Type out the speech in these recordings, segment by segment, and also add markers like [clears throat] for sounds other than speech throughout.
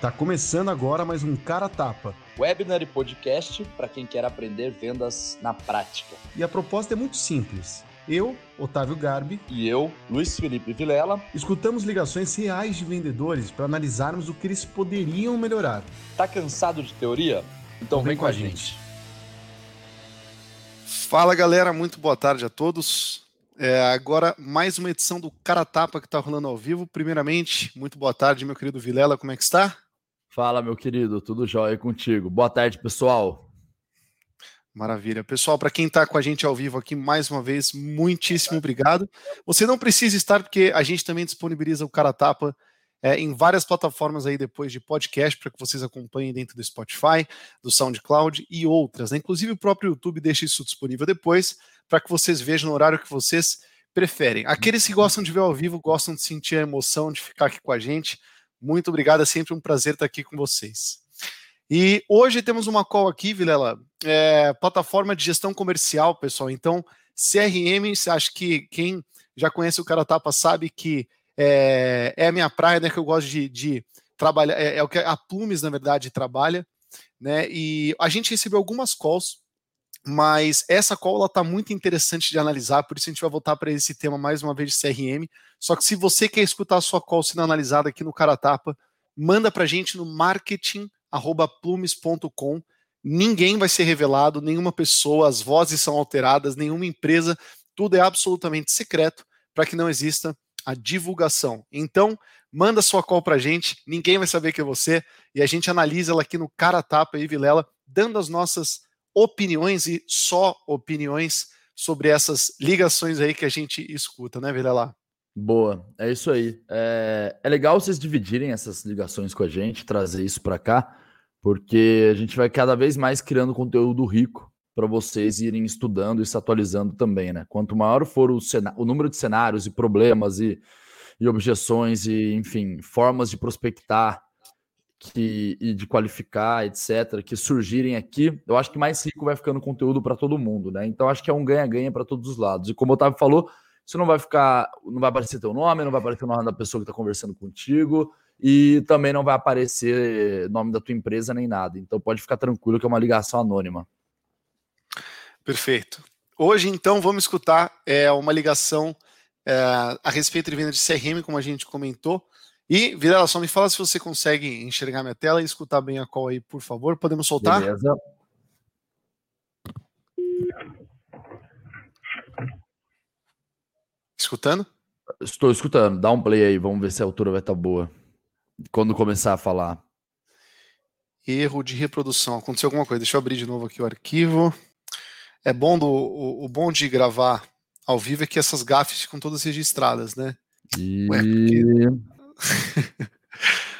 Tá começando agora mais um Cara Tapa. Webinar e podcast para quem quer aprender vendas na prática. E a proposta é muito simples. Eu, Otávio Garbi, e eu, Luiz Felipe Vilela, escutamos ligações reais de vendedores para analisarmos o que eles poderiam melhorar. Tá cansado de teoria? Então vem, vem com a gente. gente. Fala galera, muito boa tarde a todos. É, agora, mais uma edição do Cara Tapa que está rolando ao vivo. Primeiramente, muito boa tarde, meu querido Vilela, como é que está? Fala, meu querido, tudo jóia contigo. Boa tarde, pessoal. Maravilha. Pessoal, para quem está com a gente ao vivo aqui, mais uma vez, muitíssimo obrigado. Você não precisa estar, porque a gente também disponibiliza o Cara Tapa é, em várias plataformas aí depois de podcast, para que vocês acompanhem dentro do Spotify, do SoundCloud e outras. Né? Inclusive o próprio YouTube deixa isso disponível depois para que vocês vejam no horário que vocês preferem. Aqueles que gostam de ver ao vivo, gostam de sentir a emoção de ficar aqui com a gente. Muito obrigado, é sempre um prazer estar aqui com vocês. E hoje temos uma call aqui, Vilela, é, plataforma de gestão comercial, pessoal. Então, CRM, acho que quem já conhece o Cara Tapa sabe que é, é a minha praia, né? Que eu gosto de, de trabalhar, é, é, o que a Plumes, na verdade, trabalha, né? E a gente recebeu algumas calls mas essa call está muito interessante de analisar, por isso a gente vai voltar para esse tema mais uma vez de CRM. Só que se você quer escutar a sua call sendo analisada aqui no Caratapa, manda para a gente no marketing@plumes.com. Ninguém vai ser revelado, nenhuma pessoa, as vozes são alteradas, nenhuma empresa, tudo é absolutamente secreto para que não exista a divulgação. Então, manda sua call para a gente, ninguém vai saber que é você e a gente analisa ela aqui no Caratapa e Vilela, dando as nossas opiniões e só opiniões sobre essas ligações aí que a gente escuta, né, Vilela? Boa, é isso aí. É, é legal vocês dividirem essas ligações com a gente, trazer isso para cá, porque a gente vai cada vez mais criando conteúdo rico para vocês irem estudando e se atualizando também, né? Quanto maior for o, o número de cenários e problemas e, e objeções e, enfim, formas de prospectar que, e de qualificar, etc., que surgirem aqui, eu acho que mais rico vai ficando conteúdo para todo mundo, né? Então acho que é um ganha-ganha para todos os lados. E como o Otávio falou, isso não vai ficar, não vai aparecer teu nome, não vai aparecer o nome da pessoa que está conversando contigo, e também não vai aparecer nome da tua empresa nem nada. Então pode ficar tranquilo que é uma ligação anônima. Perfeito. Hoje, então, vamos escutar é, uma ligação é, a respeito de venda de CRM, como a gente comentou. E, Videla, só me fala se você consegue enxergar minha tela e escutar bem a call aí, por favor. Podemos soltar? Beleza. Escutando? Estou escutando. Dá um play aí, vamos ver se a altura vai estar tá boa. Quando começar a falar. Erro de reprodução. Aconteceu alguma coisa. Deixa eu abrir de novo aqui o arquivo. É bom do, o, o bom de gravar ao vivo é que essas gafes ficam todas registradas, né? E... Ué, porque... [laughs]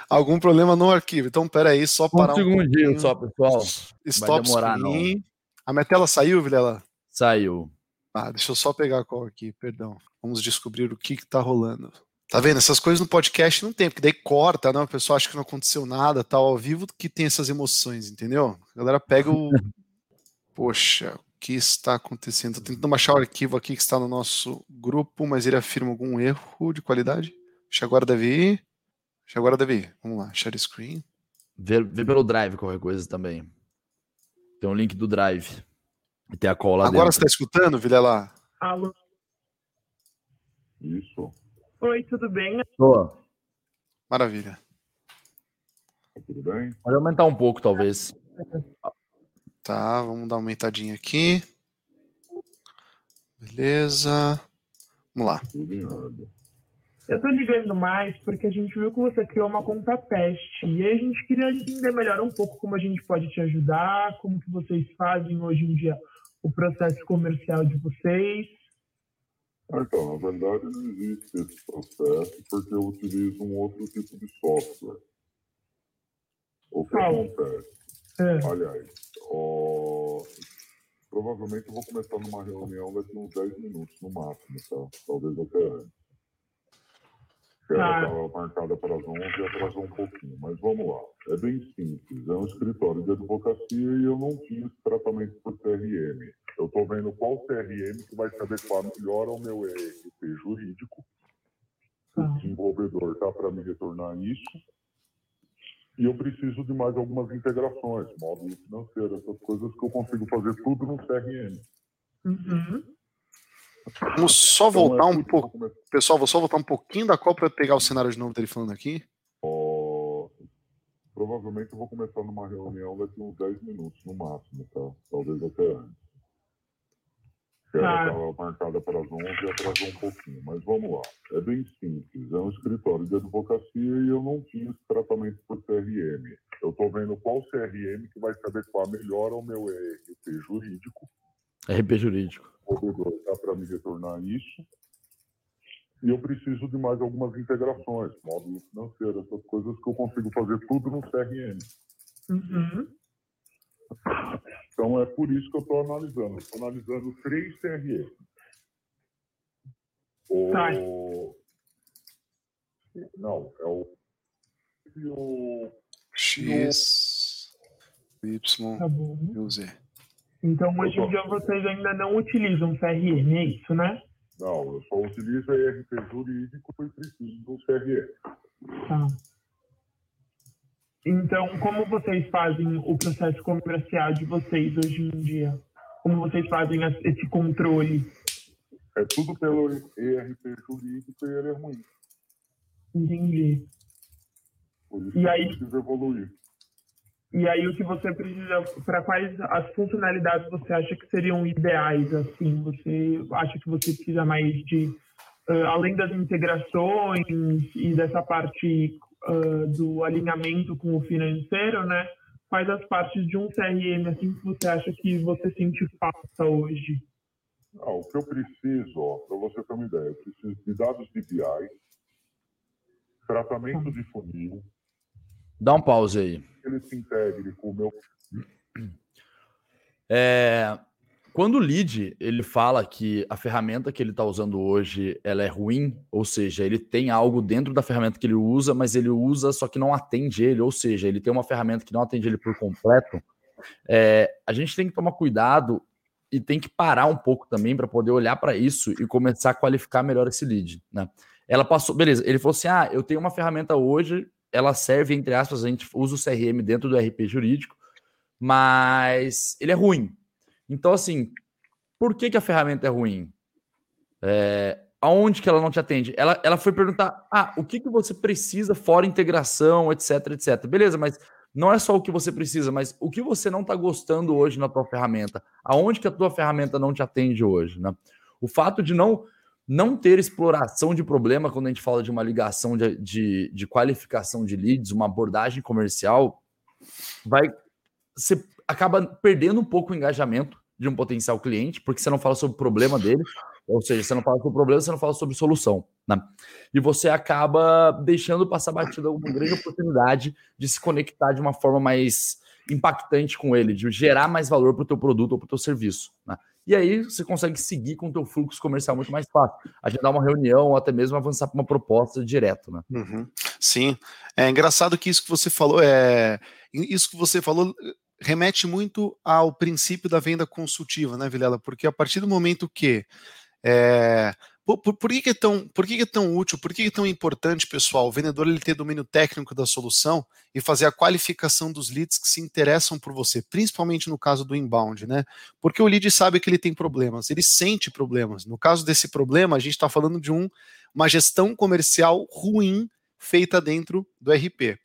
Algum problema no arquivo. Então, peraí, só parar um segundinho um só, pessoal. Stop Vai demorar, screen. Não. A minha tela saiu, Vilela? Saiu. Ah, deixa eu só pegar a call aqui, perdão. Vamos descobrir o que que tá rolando. Tá vendo? Essas coisas no podcast não tem, porque daí corta, né? O pessoal acha que não aconteceu nada, tal, ao vivo que tem essas emoções, entendeu? A galera pega o. [laughs] Poxa, o que está acontecendo? Tô tentando baixar o arquivo aqui que está no nosso grupo, mas ele afirma algum erro de qualidade. Acho que agora deve ir. Acho que agora deve ir. Vamos lá, share screen. Vê, vê pelo Drive qualquer coisa também. Tem um link do Drive. E tem a cola Agora dentro. você está escutando, Vilela? Alô? Isso. Oi, tudo bem? Tô. Maravilha. Tudo bem? Pode aumentar um pouco, talvez. Tá, vamos dar uma aumentadinha aqui. Beleza. Vamos lá. Tudo em ordem. Eu tô ligando mais porque a gente viu que você criou uma conta teste e aí a gente queria entender melhor um pouco como a gente pode te ajudar, como que vocês fazem hoje em dia o processo comercial de vocês. Ah, então, na verdade não existe esse processo porque eu utilizo um outro tipo de software. O que Qual? acontece? É. Aliás, ó, provavelmente eu vou começar numa reunião daqui uns 10 minutos no máximo, tá? Talvez até antes que ela estava tá. marcada para as 11 e atrasou um pouquinho. Mas vamos lá. É bem simples. É um escritório de advocacia e eu não esse tratamento por CRM. Eu estou vendo qual CRM que vai se adequar melhor ao meu ERP jurídico. O tá. desenvolvedor está para me retornar isso. E eu preciso de mais algumas integrações, módulo financeiro, essas coisas que eu consigo fazer tudo no CRM. Uhum. Vamos só voltar é um pouco. Pessoal, vou só voltar um pouquinho da qual para pegar o cenário de novo dele falando aqui. Oh, provavelmente eu vou começar numa reunião daqui uns 10 minutos no máximo, tá? Talvez até antes. Ela estava marcada para as 11 e atrasou um pouquinho, mas vamos lá. É bem simples. É um escritório de advocacia e eu não fiz tratamento por CRM. Eu estou vendo qual CRM que vai se adequar melhor ao meu ERP jurídico. RP jurídico. O provedor dá para me retornar isso. E eu preciso de mais algumas integrações, módulo financeiro, essas coisas que eu consigo fazer tudo no CRM. Uhum. Então é por isso que eu estou analisando. Estou analisando três CRE. O... Tá. Não, é o. o... X, Y tá e o Z. Então hoje em dia vocês ainda não utilizam CRM, é isso, né? Não, eu só utilizo ERP jurídico e preciso do CRE. Tá. Então, como vocês fazem o processo comercial de vocês hoje em dia? Como vocês fazem esse controle? É tudo pelo ERP jurídico e ele é ruim. Entendi. Por isso e aí, precisa evoluir. E aí o que você precisa, para quais as funcionalidades você acha que seriam ideais, assim? Você acha que você precisa mais de, uh, além das integrações e dessa parte uh, do alinhamento com o financeiro, né? Quais as partes de um CRM assim que você acha que você sente falta hoje? Ah, o que eu preciso, para você ter uma ideia, eu preciso de dados de BI, tratamento tá. de funil. Dá um pause aí. Ele se integre com o meu. É, quando o lead ele fala que a ferramenta que ele está usando hoje ela é ruim, ou seja, ele tem algo dentro da ferramenta que ele usa, mas ele usa só que não atende ele, ou seja, ele tem uma ferramenta que não atende ele por completo. É, a gente tem que tomar cuidado e tem que parar um pouco também para poder olhar para isso e começar a qualificar melhor esse lead, né? Ela passou, beleza, ele falou assim: "Ah, eu tenho uma ferramenta hoje, ela serve entre aspas, a gente usa o CRM dentro do RP jurídico, mas ele é ruim. Então, assim, por que, que a ferramenta é ruim? É, aonde que ela não te atende? Ela, ela foi perguntar: ah, o que, que você precisa fora integração, etc, etc. Beleza, mas não é só o que você precisa, mas o que você não está gostando hoje na tua ferramenta? Aonde que a tua ferramenta não te atende hoje? Né? O fato de não não ter exploração de problema quando a gente fala de uma ligação de, de, de qualificação de leads, uma abordagem comercial, vai você acaba perdendo um pouco o engajamento de um potencial cliente, porque você não fala sobre o problema dele, ou seja, você não fala sobre o problema, você não fala sobre solução, né? E você acaba deixando passar batida uma grande oportunidade de se conectar de uma forma mais impactante com ele, de gerar mais valor para o teu produto ou para o teu serviço, né? E aí você consegue seguir com o teu fluxo comercial muito mais fácil, agendar uma reunião ou até mesmo avançar para uma proposta direto, né? Uhum. Sim, é engraçado que isso que você falou é isso que você falou remete muito ao princípio da venda consultiva, né, Vilela? Porque a partir do momento que é, por, por, que, que, é tão, por que, que, é tão útil, por que, é tão importante, pessoal, o vendedor ele ter domínio técnico da solução e fazer a qualificação dos leads que se interessam por você, principalmente no caso do inbound, né? Porque o lead sabe que ele tem problemas, ele sente problemas. No caso desse problema, a gente está falando de um, uma gestão comercial ruim feita dentro do RP.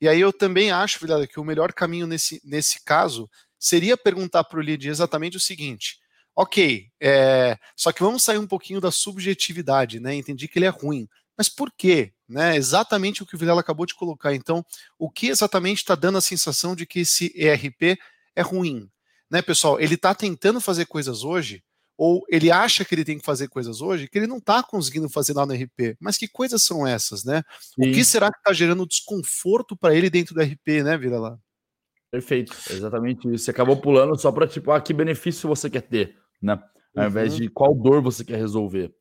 E aí eu também acho, Vilela, que o melhor caminho nesse, nesse caso seria perguntar para o lead exatamente o seguinte: ok, é, só que vamos sair um pouquinho da subjetividade, né? Entendi que ele é ruim. Mas por quê? Né? Exatamente o que o Vilela acabou de colocar. Então, o que exatamente está dando a sensação de que esse ERP é ruim? Né, pessoal? Ele está tentando fazer coisas hoje ou ele acha que ele tem que fazer coisas hoje que ele não está conseguindo fazer lá no RP. Mas que coisas são essas, né? Sim. O que será que está gerando desconforto para ele dentro do RP, né, Vira lá? Perfeito, exatamente isso. Você acabou pulando só para tipo, ah, que benefício você quer ter, né? Ao uhum. invés de qual dor você quer resolver.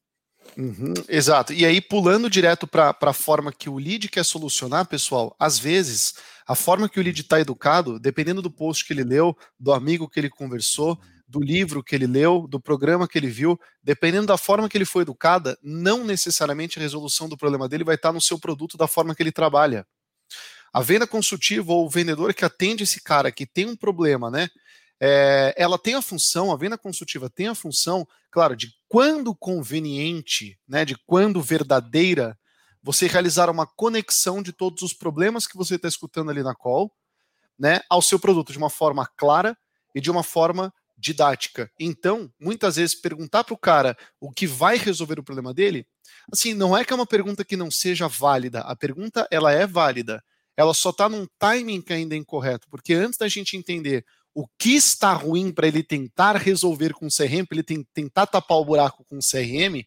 Uhum, exato. E aí, pulando direto para a forma que o lead quer solucionar, pessoal, às vezes, a forma que o lead está educado, dependendo do post que ele leu, do amigo que ele conversou, do livro que ele leu, do programa que ele viu, dependendo da forma que ele foi educada, não necessariamente a resolução do problema dele vai estar no seu produto da forma que ele trabalha. A venda consultiva ou o vendedor que atende esse cara que tem um problema, né? É, ela tem a função, a venda consultiva tem a função, claro, de quando conveniente, né, de quando verdadeira, você realizar uma conexão de todos os problemas que você está escutando ali na call, né, ao seu produto de uma forma clara e de uma forma didática. Então, muitas vezes perguntar para o cara o que vai resolver o problema dele, assim, não é que é uma pergunta que não seja válida. A pergunta ela é válida. Ela só está num timing ainda é incorreto, porque antes da gente entender o que está ruim para ele tentar resolver com o CRM, para ele tem, tentar tapar o buraco com o CRM,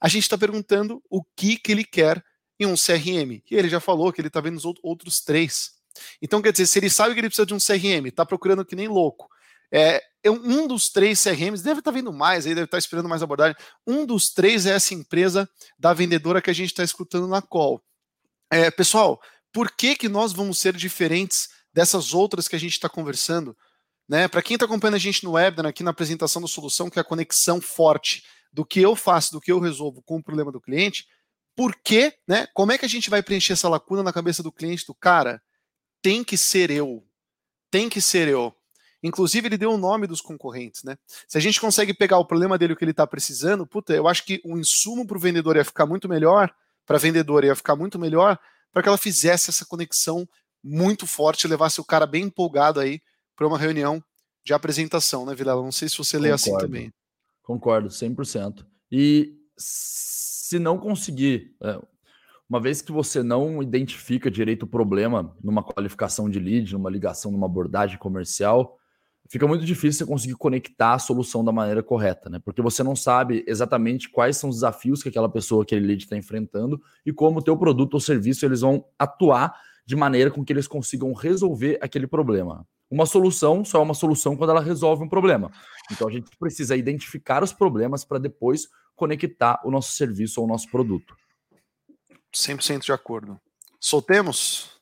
a gente está perguntando o que, que ele quer em um CRM. E ele já falou que ele está vendo os outros três. Então, quer dizer, se ele sabe que ele precisa de um CRM, está procurando que nem louco, é, um dos três CRMs, deve estar tá vindo mais, aí deve estar tá esperando mais abordagem. Um dos três é essa empresa da vendedora que a gente está escutando na call. É, pessoal, por que, que nós vamos ser diferentes dessas outras que a gente está conversando? Né? Para quem está acompanhando a gente no webinar, aqui na apresentação da solução, que é a conexão forte do que eu faço, do que eu resolvo com o problema do cliente, por que, né? Como é que a gente vai preencher essa lacuna na cabeça do cliente do cara? Tem que ser eu. Tem que ser eu. Inclusive, ele deu o nome dos concorrentes, né? Se a gente consegue pegar o problema dele, o que ele está precisando, puta, eu acho que o insumo para o vendedor ia ficar muito melhor, para a vendedora ia ficar muito melhor, para que ela fizesse essa conexão muito forte, levasse o cara bem empolgado aí para uma reunião de apresentação, né, Vilela? Não sei se você Concordo. lê assim também. Concordo, 100%. E se não conseguir, é, uma vez que você não identifica direito o problema numa qualificação de lead, numa ligação, numa abordagem comercial, fica muito difícil você conseguir conectar a solução da maneira correta, né? Porque você não sabe exatamente quais são os desafios que aquela pessoa, aquele lead está enfrentando e como o teu produto ou serviço eles vão atuar de maneira com que eles consigam resolver aquele problema. Uma solução só é uma solução quando ela resolve um problema. Então a gente precisa identificar os problemas para depois conectar o nosso serviço ou o nosso produto. 100% de acordo. Soltemos?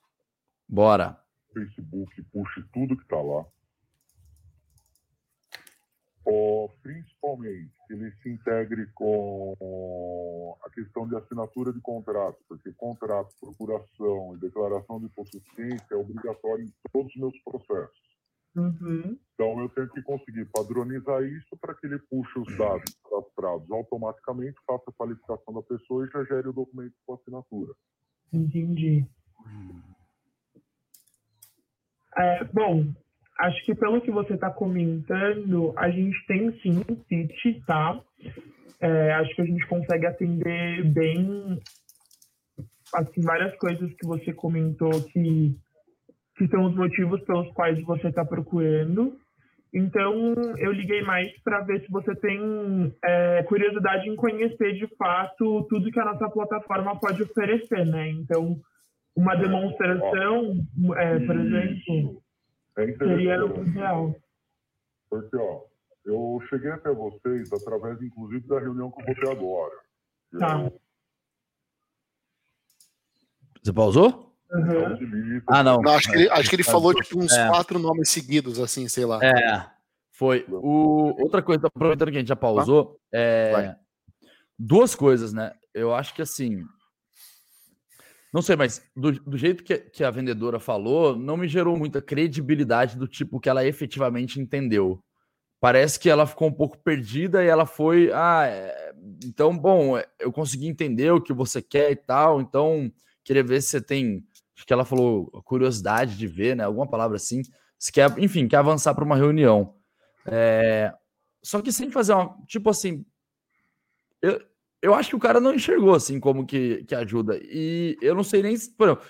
Bora. Facebook puxe tudo que está lá ou, principalmente que ele se integre com a questão de assinatura de contrato, porque contrato, procuração e declaração de hipossuficiência é obrigatório em todos os meus processos. Uhum. Então, eu tenho que conseguir padronizar isso para que ele puxe os dados cadastrados automaticamente, faça a qualificação da pessoa e já gere o documento com assinatura. Entendi. É, bom, acho que pelo que você está comentando, a gente tem sim um pitch, tá? É, acho que a gente consegue atender bem assim, várias coisas que você comentou que, que são os motivos pelos quais você está procurando. Então, eu liguei mais para ver se você tem é, curiosidade em conhecer de fato tudo que a nossa plataforma pode oferecer, né? Então, uma demonstração, é, por exemplo, é Seria o ideal. Porque, ó, eu cheguei até vocês através, inclusive, da reunião que eu vou ter agora. Tá. Eu... Você pausou? Uhum. Ah, não. não. acho, que ele, acho que ele falou tipo uns é. quatro nomes seguidos, assim, sei lá. É, foi. O... Outra coisa, aproveitando que a gente já pausou, é... duas coisas, né? Eu acho que assim, não sei, mas do, do jeito que, que, a vendedora falou, não me gerou muita credibilidade do tipo que ela efetivamente entendeu. Parece que ela ficou um pouco perdida e ela foi. Ah, é, então, bom, é, eu consegui entender o que você quer e tal, então queria ver se você tem. Acho que ela falou curiosidade de ver, né? Alguma palavra assim. Se quer, enfim, quer avançar para uma reunião. É, só que sem fazer uma. Tipo assim. Eu, eu acho que o cara não enxergou assim como que, que ajuda. E eu não sei nem se, por exemplo,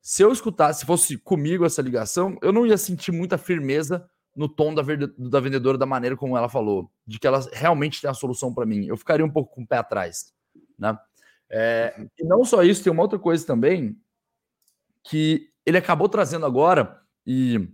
se eu escutasse, se fosse comigo essa ligação, eu não ia sentir muita firmeza no tom da, da vendedora da maneira como ela falou, de que ela realmente tem a solução para mim. Eu ficaria um pouco com o pé atrás, né? É, e não só isso, tem uma outra coisa também que ele acabou trazendo agora e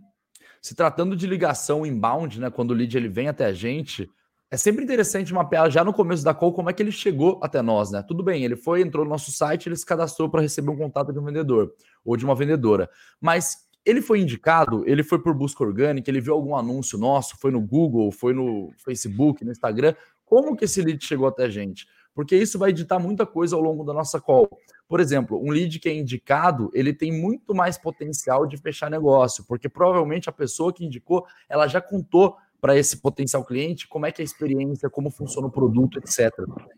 se tratando de ligação inbound, né, quando o lead ele vem até a gente, é sempre interessante mapear já no começo da call como é que ele chegou até nós, né? Tudo bem, ele foi, entrou no nosso site, ele se cadastrou para receber um contato de um vendedor ou de uma vendedora. Mas ele foi indicado, ele foi por busca orgânica, ele viu algum anúncio nosso, foi no Google, foi no Facebook, no Instagram. Como que esse lead chegou até a gente? porque isso vai editar muita coisa ao longo da nossa call. Por exemplo, um lead que é indicado, ele tem muito mais potencial de fechar negócio, porque provavelmente a pessoa que indicou, ela já contou para esse potencial cliente como é que é a experiência, como funciona o produto, etc.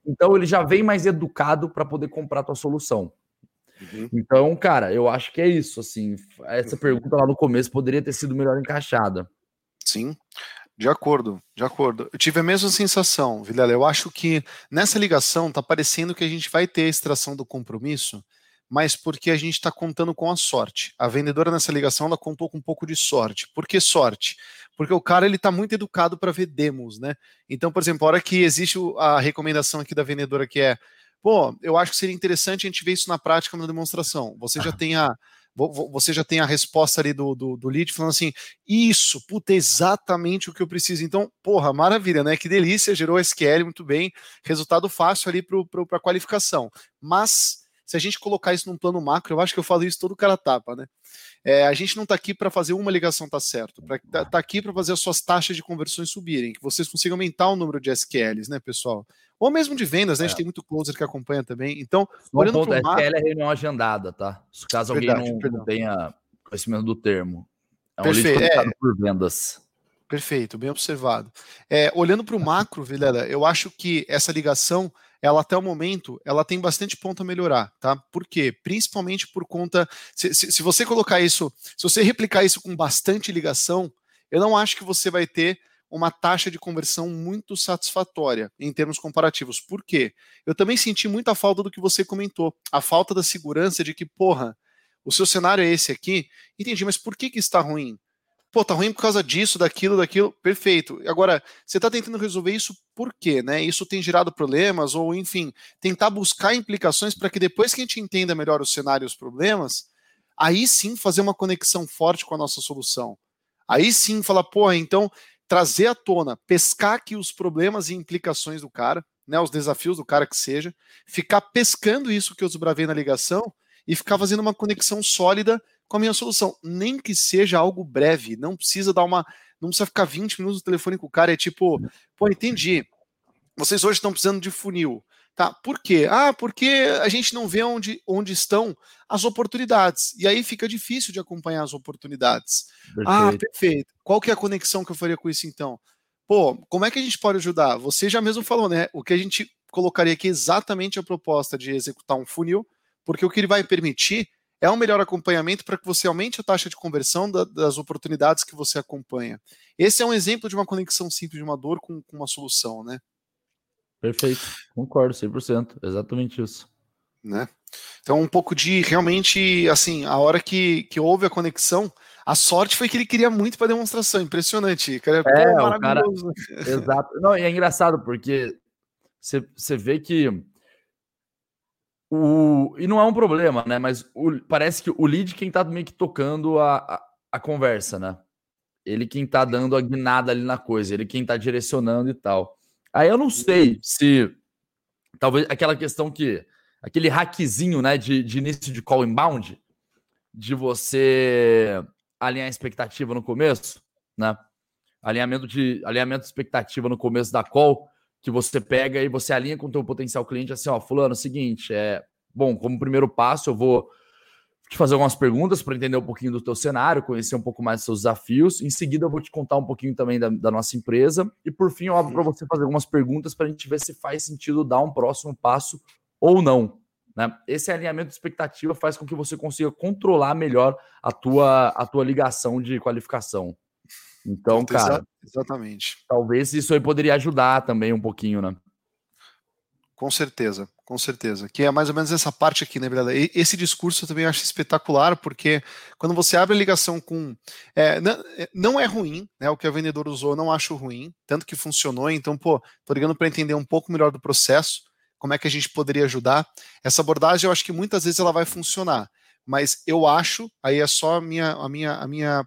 Então ele já vem mais educado para poder comprar a tua solução. Uhum. Então, cara, eu acho que é isso. Assim, essa pergunta lá no começo poderia ter sido melhor encaixada. Sim. De acordo, de acordo. Eu tive a mesma sensação, Vilela. Eu acho que nessa ligação tá parecendo que a gente vai ter a extração do compromisso, mas porque a gente está contando com a sorte. A vendedora nessa ligação ela contou com um pouco de sorte. Por que sorte? Porque o cara ele está muito educado para ver demos, né? Então, por exemplo, a hora que existe a recomendação aqui da vendedora que é, pô, eu acho que seria interessante a gente ver isso na prática na demonstração. Você já tem a você já tem a resposta ali do, do, do lead falando assim: Isso, puta, é exatamente o que eu preciso. Então, porra, maravilha, né? Que delícia, gerou SQL muito bem, resultado fácil ali para a qualificação. Mas, se a gente colocar isso num plano macro, eu acho que eu falo isso todo cara tapa, né? É, a gente não está aqui para fazer uma ligação tá certo, está tá aqui para fazer as suas taxas de conversões subirem, que vocês consigam aumentar o número de SQLs, né, pessoal? Ou mesmo de vendas, né? A gente é. tem muito closer que acompanha também. Então, Bom olhando para o SQL é reunião agendada, tá? Caso alguém Verdade, não, não, tenha conhecimento do termo. É um Perfeito. É. por vendas. Perfeito, bem observado. É, olhando para o macro, Vilela, eu acho que essa ligação, ela até o momento, ela tem bastante ponto a melhorar, tá? Por quê? Principalmente por conta. Se, se, se você colocar isso, se você replicar isso com bastante ligação, eu não acho que você vai ter uma taxa de conversão muito satisfatória em termos comparativos. Por quê? Eu também senti muita falta do que você comentou, a falta da segurança de que, porra, o seu cenário é esse aqui, entendi, mas por que, que está ruim? Pô, tá ruim por causa disso, daquilo, daquilo, perfeito. Agora, você está tentando resolver isso por quê, né? Isso tem gerado problemas, ou enfim, tentar buscar implicações para que depois que a gente entenda melhor o cenário e os problemas, aí sim fazer uma conexão forte com a nossa solução. Aí sim falar, pô, então trazer à tona, pescar aqui os problemas e implicações do cara, né, os desafios do cara que seja, ficar pescando isso que eu desbravei na ligação e ficar fazendo uma conexão sólida com a minha solução. Nem que seja algo breve, não precisa dar uma. Não precisa ficar 20 minutos no telefone com o cara, é tipo, pô, entendi. Vocês hoje estão precisando de funil. Tá? Por quê? Ah, porque a gente não vê onde, onde estão as oportunidades. E aí fica difícil de acompanhar as oportunidades. Ah, perfeito. Ah, perfeito. Qual que é a conexão que eu faria com isso então? Pô, como é que a gente pode ajudar? Você já mesmo falou, né? O que a gente colocaria aqui é exatamente a proposta de executar um funil, porque o que ele vai permitir é um melhor acompanhamento para que você aumente a taxa de conversão da, das oportunidades que você acompanha. Esse é um exemplo de uma conexão simples de uma dor com, com uma solução, né? Perfeito, concordo 100%, exatamente isso. Né? Então, um pouco de realmente, assim, a hora que, que houve a conexão, a sorte foi que ele queria muito para demonstração, impressionante. Cara, é, pô, o cara, exato. Não, e é engraçado porque você vê que o e não é um problema, né? Mas o, parece que o lead quem tá meio que tocando a, a, a conversa, né? Ele quem tá dando a guinada ali na coisa, ele quem tá direcionando e tal. Aí eu não sei se talvez aquela questão que aquele hackzinho, né, de, de início de call inbound, de você alinhar a expectativa no começo, né? Alinhamento de alinhamento de expectativa no começo da call, que você pega e você alinha com o teu potencial cliente assim, ó, fulano, é seguinte, é, bom, como primeiro passo eu vou te fazer algumas perguntas para entender um pouquinho do teu cenário, conhecer um pouco mais dos seus desafios. Em seguida, eu vou te contar um pouquinho também da, da nossa empresa. E por fim, eu abro para você fazer algumas perguntas para a gente ver se faz sentido dar um próximo passo ou não. Né? Esse alinhamento de expectativa faz com que você consiga controlar melhor a tua, a tua ligação de qualificação. Então, cara. Exatamente. Talvez isso aí poderia ajudar também um pouquinho, né? Com certeza, com certeza. Que é mais ou menos essa parte aqui, né, Breda? Esse discurso eu também acho espetacular, porque quando você abre a ligação com. É, não, é, não, é ruim, né? O que a vendedora usou, não acho ruim, tanto que funcionou. Então, pô, tô ligando para entender um pouco melhor do processo, como é que a gente poderia ajudar. Essa abordagem eu acho que muitas vezes ela vai funcionar, mas eu acho, aí é só a minha, a minha, a minha,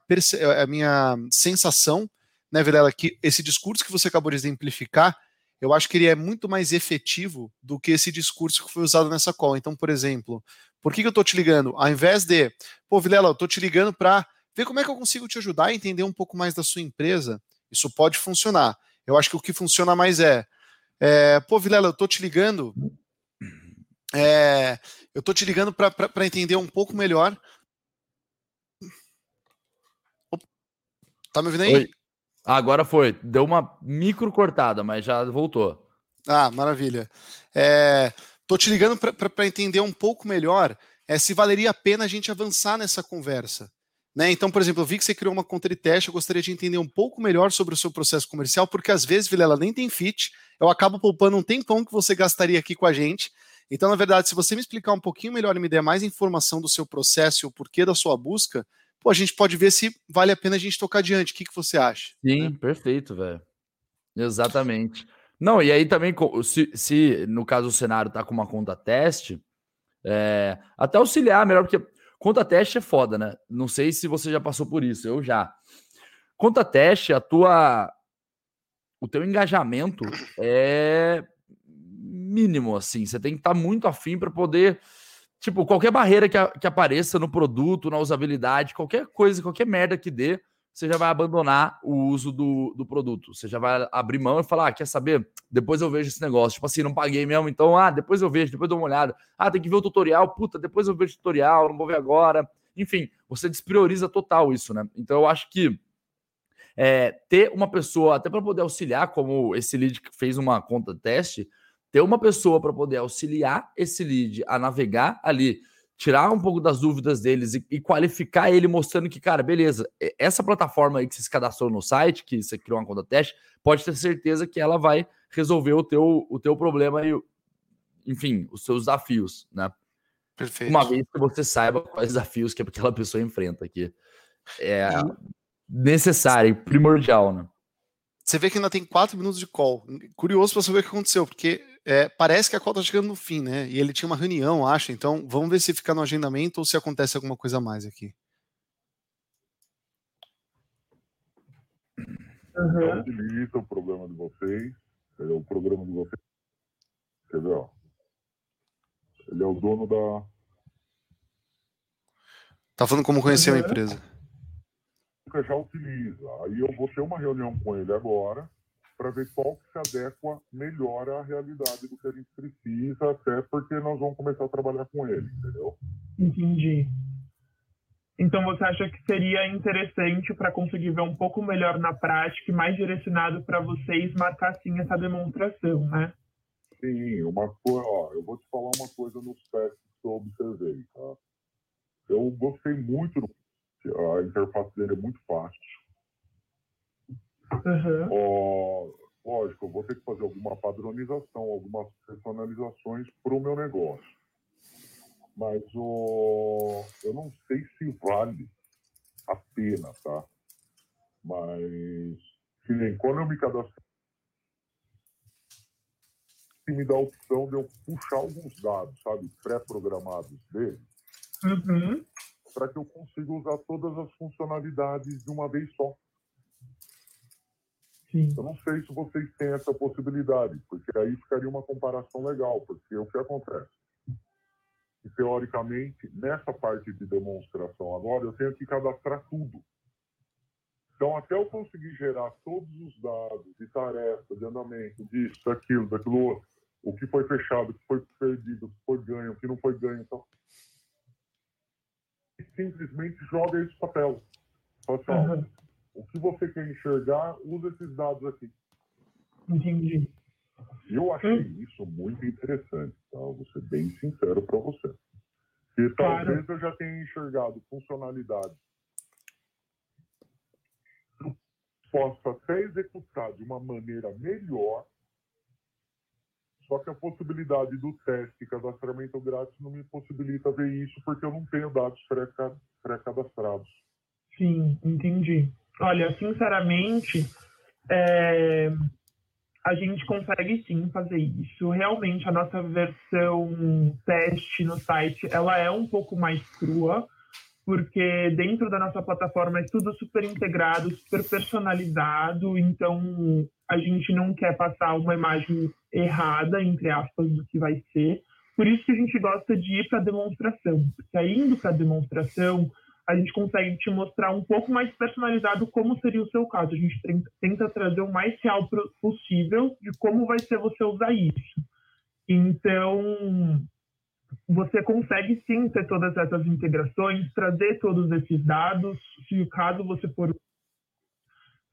a minha sensação, né, Vilela, que esse discurso que você acabou de exemplificar eu acho que ele é muito mais efetivo do que esse discurso que foi usado nessa call. Então, por exemplo, por que, que eu estou te ligando? Ao invés de, pô, Vilela, eu estou te ligando para ver como é que eu consigo te ajudar a entender um pouco mais da sua empresa, isso pode funcionar. Eu acho que o que funciona mais é, É, pô, Vilela, eu tô te ligando. É, eu tô te ligando para entender um pouco melhor. Tá me ouvindo aí? Oi. Agora foi. Deu uma micro cortada, mas já voltou. Ah, maravilha. É, tô te ligando para entender um pouco melhor é, se valeria a pena a gente avançar nessa conversa. Né? Então, por exemplo, eu vi que você criou uma conta de teste, eu gostaria de entender um pouco melhor sobre o seu processo comercial, porque às vezes, Vilela, nem tem fit, eu acabo poupando um tempão que você gastaria aqui com a gente. Então, na verdade, se você me explicar um pouquinho melhor e me der mais informação do seu processo e o porquê da sua busca, pô, a gente pode ver se vale a pena a gente tocar adiante. O que, que você acha? Sim, né? perfeito, velho. Exatamente. Não, e aí também, se, se no caso o cenário tá com uma conta teste, é, até auxiliar melhor, porque conta teste é foda, né? Não sei se você já passou por isso, eu já. Conta teste, a tua. O teu engajamento é mínimo, assim. Você tem que estar tá muito afim para poder. Tipo, qualquer barreira que, a, que apareça no produto, na usabilidade, qualquer coisa, qualquer merda que dê, você já vai abandonar o uso do, do produto. Você já vai abrir mão e falar: ah, quer saber? Depois eu vejo esse negócio. Tipo assim, não paguei mesmo, então, ah, depois eu vejo, depois eu dou uma olhada. Ah, tem que ver o tutorial, puta, depois eu vejo o tutorial, não vou ver agora. Enfim, você desprioriza total isso, né? Então eu acho que é, ter uma pessoa, até para poder auxiliar, como esse lead que fez uma conta teste, ter uma pessoa para poder auxiliar esse lead a navegar ali tirar um pouco das dúvidas deles e, e, qualificar ele mostrando que, cara, beleza, essa plataforma aí que você se cadastrou no site, que você criou uma conta teste, pode ter certeza que ela vai resolver o teu, o teu problema e, enfim, os seus desafios, né? Perfeito. Uma vez que você saiba quais desafios que aquela pessoa enfrenta aqui. É necessário, primordial, né? Você vê que ainda tem quatro minutos de call. Curioso para saber o que aconteceu, porque é, parece que a call tá chegando no fim, né? E ele tinha uma reunião, acho. Então, vamos ver se fica no agendamento ou se acontece alguma coisa a mais aqui. Uhum. Utiliza o programa de vocês. Ele é o programa de vocês. Quer ver, ó? Ele é o dono da. Tá falando como conhecer uhum. a empresa. Já utiliza. Aí eu vou ter uma reunião com ele agora para ver qual que se adequa melhor à realidade do que a gente precisa, até porque nós vamos começar a trabalhar com ele, entendeu? Entendi. Então você acha que seria interessante para conseguir ver um pouco melhor na prática e mais direcionado para vocês marcar sim essa demonstração, né? Sim, uma coisa, ó, eu vou te falar uma coisa nos testes que eu observei, tá? Eu gostei muito, a interface dele é muito fácil Uhum. lógico, eu vou ter que fazer alguma padronização, algumas personalizações para o meu negócio. Mas o, eu não sei se vale a pena, tá? Mas, que nem quando eu me cadastro, me dá a opção de eu puxar alguns dados, sabe, pré-programados dele, uhum. para que eu consiga usar todas as funcionalidades de uma vez só. Sim. Eu não sei se vocês têm essa possibilidade, porque aí ficaria uma comparação legal, porque o que acontece? E, teoricamente, nessa parte de demonstração agora, eu tenho que cadastrar tudo. Então, até eu conseguir gerar todos os dados de tarefa, de andamento, disso, daquilo, daquilo outro, o que foi fechado, o que foi perdido, o que foi ganho, o que não foi ganho, então, simplesmente joga isso para tela. Fala assim, uhum. O que você quer enxergar, usa esses dados aqui. Entendi. Eu achei hum. isso muito interessante, tá? Vou ser bem sincero para você. E talvez eu já tenha enxergado funcionalidade que possa até executar de uma maneira melhor, só que a possibilidade do teste cadastramento grátis não me possibilita ver isso porque eu não tenho dados pré-cadastrados. Sim, entendi. Olha, sinceramente, é, a gente consegue sim fazer isso. Realmente, a nossa versão teste no site, ela é um pouco mais crua, porque dentro da nossa plataforma é tudo super integrado, super personalizado, então a gente não quer passar uma imagem errada, entre aspas, do que vai ser. Por isso que a gente gosta de ir para a demonstração, porque indo para a demonstração, a gente consegue te mostrar um pouco mais personalizado como seria o seu caso. A gente tenta trazer o mais real possível de como vai ser você usar isso. Então, você consegue sim ter todas essas integrações, trazer todos esses dados, se caso você for.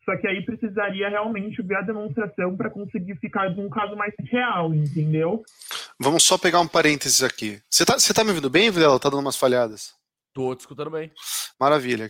Só que aí precisaria realmente ver a demonstração para conseguir ficar num caso mais real, entendeu? Vamos só pegar um parênteses aqui. Você tá, você tá me ouvindo bem, Vilela? Tá dando umas falhadas? Tô te escutando bem. Maravilha.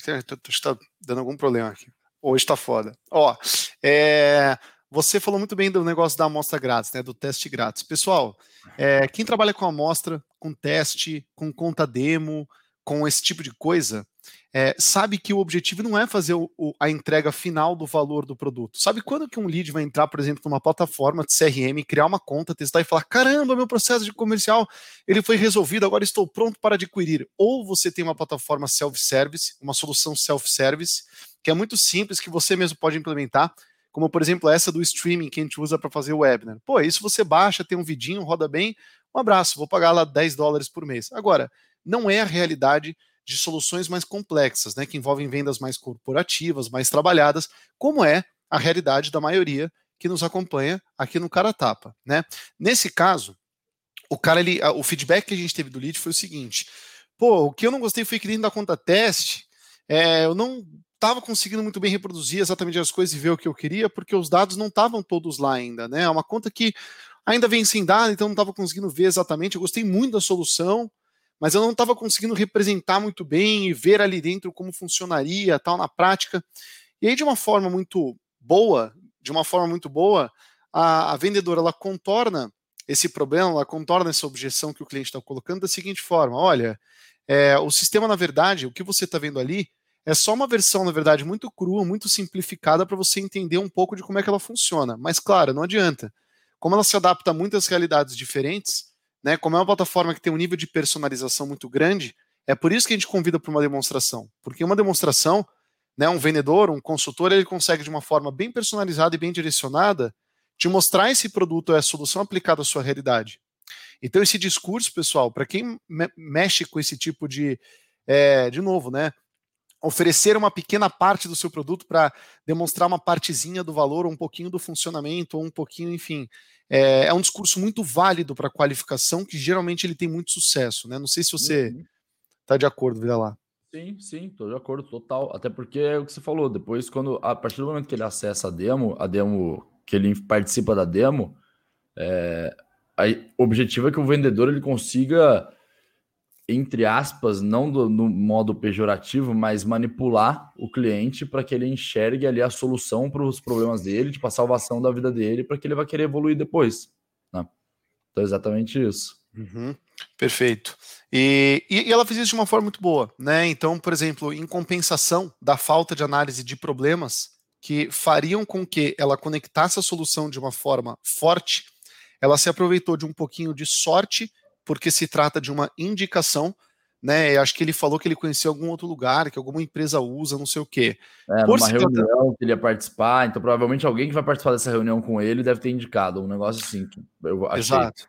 Está dando algum problema aqui. Hoje tá foda. Ó, é, você falou muito bem do negócio da amostra grátis, né? Do teste grátis. Pessoal, é, quem trabalha com amostra, com teste, com conta demo, com esse tipo de coisa, é, sabe que o objetivo não é fazer o, o, a entrega final do valor do produto. Sabe quando que um lead vai entrar, por exemplo, numa plataforma de CRM, criar uma conta, testar e falar: caramba, meu processo de comercial ele foi resolvido, agora estou pronto para adquirir. Ou você tem uma plataforma self-service, uma solução self-service, que é muito simples, que você mesmo pode implementar, como por exemplo essa do streaming que a gente usa para fazer o webinar. Pô, isso você baixa, tem um vidinho, roda bem, um abraço, vou pagar lá 10 dólares por mês. Agora, não é a realidade de soluções mais complexas, né, que envolvem vendas mais corporativas, mais trabalhadas, como é a realidade da maioria que nos acompanha aqui no Cara Tapa, né? Nesse caso, o cara ele, o feedback que a gente teve do lead foi o seguinte: pô, o que eu não gostei foi que dentro da conta teste, é, eu não estava conseguindo muito bem reproduzir exatamente as coisas e ver o que eu queria, porque os dados não estavam todos lá ainda, né? É uma conta que ainda vem sem dado, então não estava conseguindo ver exatamente. Eu gostei muito da solução, mas eu não estava conseguindo representar muito bem e ver ali dentro como funcionaria, tal, na prática. E aí, de uma forma muito boa, de uma forma muito boa, a, a vendedora ela contorna esse problema, ela contorna essa objeção que o cliente está colocando da seguinte forma: olha, é, o sistema, na verdade, o que você está vendo ali é só uma versão, na verdade, muito crua, muito simplificada para você entender um pouco de como é que ela funciona. Mas, claro, não adianta. Como ela se adapta a muitas realidades diferentes, né? Como é uma plataforma que tem um nível de personalização muito grande, é por isso que a gente convida para uma demonstração. Porque uma demonstração, né, um vendedor, um consultor, ele consegue de uma forma bem personalizada e bem direcionada te mostrar esse produto, a solução aplicada à sua realidade. Então, esse discurso, pessoal, para quem me mexe com esse tipo de. É, de novo, né? Oferecer uma pequena parte do seu produto para demonstrar uma partezinha do valor, ou um pouquinho do funcionamento, ou um pouquinho, enfim, é, é um discurso muito válido para qualificação, que geralmente ele tem muito sucesso, né? Não sei se você está uhum. de acordo, Vira lá. Sim, sim, estou de acordo, total. Até porque é o que você falou, depois, quando a partir do momento que ele acessa a demo, a demo que ele participa da demo, é, o objetivo é que o vendedor ele consiga entre aspas, não do, no modo pejorativo, mas manipular o cliente para que ele enxergue ali a solução para os problemas dele, tipo a salvação da vida dele, para que ele vai querer evoluir depois. Né? Então, é exatamente isso. Uhum, perfeito. E, e, ela fez isso de uma forma muito boa, né? Então, por exemplo, em compensação da falta de análise de problemas que fariam com que ela conectasse a solução de uma forma forte, ela se aproveitou de um pouquinho de sorte porque se trata de uma indicação, né? Acho que ele falou que ele conheceu algum outro lugar, que alguma empresa usa, não sei o quê. É, Por numa reunião trata... que ele ia participar, então provavelmente alguém que vai participar dessa reunião com ele deve ter indicado um negócio assim. eu achei. Exato.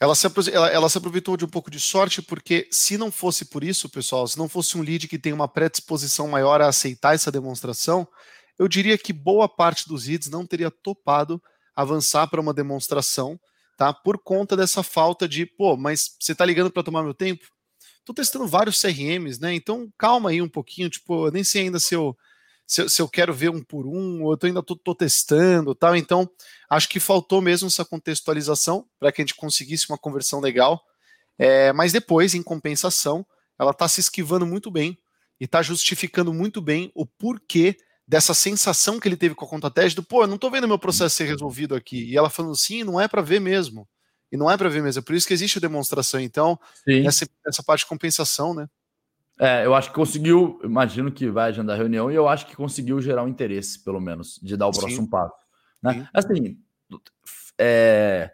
Ela se, ela, ela se aproveitou de um pouco de sorte, porque se não fosse por isso, pessoal, se não fosse um lead que tem uma predisposição maior a aceitar essa demonstração, eu diria que boa parte dos leads não teria topado avançar para uma demonstração tá? Por conta dessa falta de, pô, mas você tá ligando para tomar meu tempo? Tô testando vários CRMs, né? Então calma aí um pouquinho, tipo, eu nem sei ainda se eu, se eu, se eu quero ver um por um, ou eu tô, ainda tô, tô testando, tal. Então acho que faltou mesmo essa contextualização para que a gente conseguisse uma conversão legal. É, mas depois, em compensação, ela está se esquivando muito bem e está justificando muito bem o porquê dessa sensação que ele teve com a conta teste do, pô, eu não tô vendo meu processo ser resolvido aqui. E ela falando, sim, não é para ver mesmo. E não é para ver mesmo. É por isso que existe a demonstração. Então, essa, essa parte de compensação, né? É, eu acho que conseguiu, imagino que vai agendar a reunião, e eu acho que conseguiu gerar um interesse, pelo menos, de dar o próximo Sim. passo. Né? Assim, é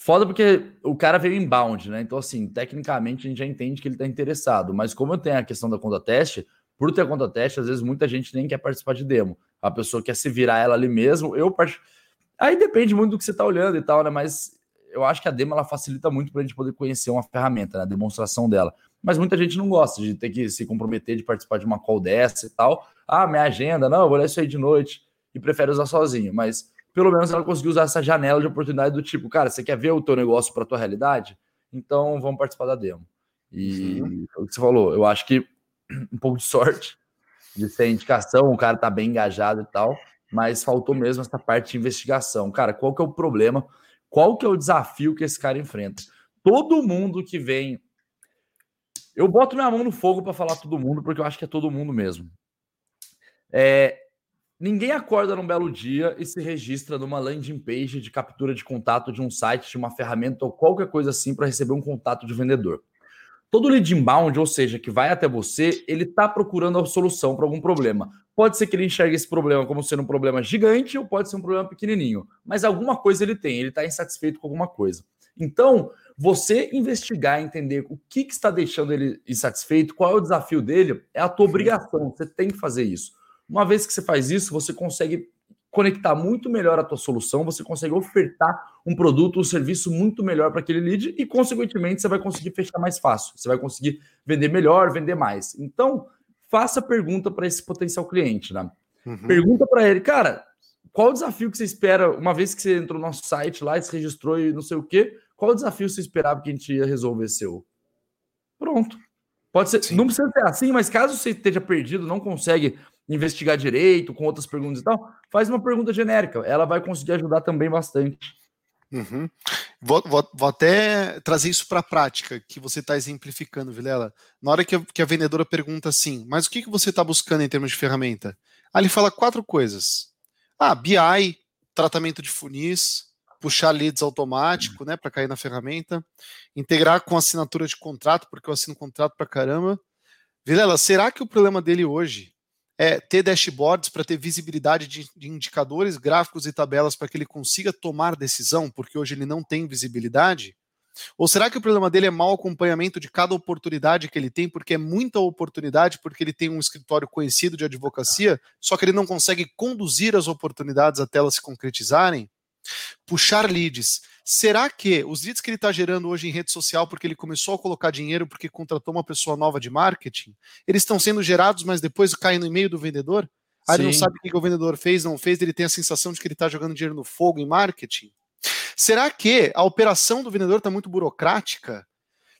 foda porque o cara veio inbound, né? Então, assim, tecnicamente a gente já entende que ele está interessado, mas como eu tenho a questão da conta teste, por ter conta teste, às vezes muita gente nem quer participar de demo. A pessoa quer se virar ela ali mesmo. Eu part... Aí depende muito do que você está olhando e tal, né? Mas eu acho que a demo ela facilita muito para a gente poder conhecer uma ferramenta, né? a demonstração dela. Mas muita gente não gosta de ter que se comprometer de participar de uma call dessa e tal. Ah, minha agenda, não, eu vou ler isso aí de noite e prefere usar sozinho. Mas pelo menos ela conseguiu usar essa janela de oportunidade do tipo, cara, você quer ver o teu negócio para tua realidade? Então vamos participar da demo. E uhum. o que você falou, eu acho que [clears throat] um pouco de sorte de ser indicação, o cara tá bem engajado e tal, mas faltou mesmo essa parte de investigação. Cara, qual que é o problema? Qual que é o desafio que esse cara enfrenta? Todo mundo que vem. Eu boto minha mão no fogo para falar todo mundo, porque eu acho que é todo mundo mesmo. É, ninguém acorda num belo dia e se registra numa landing page de captura de contato de um site, de uma ferramenta ou qualquer coisa assim para receber um contato de vendedor. Todo lead inbound, ou seja, que vai até você, ele está procurando a solução para algum problema. Pode ser que ele enxergue esse problema como sendo um problema gigante ou pode ser um problema pequenininho, mas alguma coisa ele tem, ele está insatisfeito com alguma coisa. Então, você investigar, entender o que, que está deixando ele insatisfeito, qual é o desafio dele, é a tua obrigação, você tem que fazer isso. Uma vez que você faz isso, você consegue conectar muito melhor a tua solução, você consegue ofertar um produto, um serviço muito melhor para aquele lead e, consequentemente, você vai conseguir fechar mais fácil. Você vai conseguir vender melhor, vender mais. Então, faça pergunta para esse potencial cliente, né? Uhum. Pergunta para ele, cara, qual o desafio que você espera, uma vez que você entrou no nosso site lá, se registrou e não sei o quê, qual o desafio você esperava que a gente ia resolver seu? Pronto. Pode ser, Sim. não precisa ser assim, mas caso você esteja perdido, não consegue investigar direito, com outras perguntas e tal, faz uma pergunta genérica. Ela vai conseguir ajudar também bastante. Uhum. Vou, vou, vou, até trazer isso para a prática, que você está exemplificando, Vilela. Na hora que a, que a, vendedora pergunta assim, mas o que, que você está buscando em termos de ferramenta? Aí ele fala quatro coisas. Ah, BI, tratamento de funis, puxar leads automático, né, para cair na ferramenta, integrar com assinatura de contrato, porque eu assino contrato para caramba. Vilela, será que o problema dele hoje é, ter dashboards para ter visibilidade de, de, indicadores, gráficos e tabelas para que ele consiga tomar decisão, porque hoje ele não tem visibilidade? Ou será que o problema dele é mau acompanhamento de cada oportunidade que ele tem, porque é muita oportunidade, porque ele tem um escritório conhecido de advocacia, só que ele não consegue conduzir as oportunidades até elas se concretizarem? Puxar leads. Será que os leads que ele está gerando hoje em rede social, porque ele começou a colocar dinheiro porque contratou uma pessoa nova de marketing, eles estão sendo gerados, mas depois caem no e-mail do vendedor? Aí ele não sabe o que o vendedor fez, não fez, ele tem a sensação de que ele está jogando dinheiro no fogo em marketing. Será que a operação do vendedor está muito burocrática?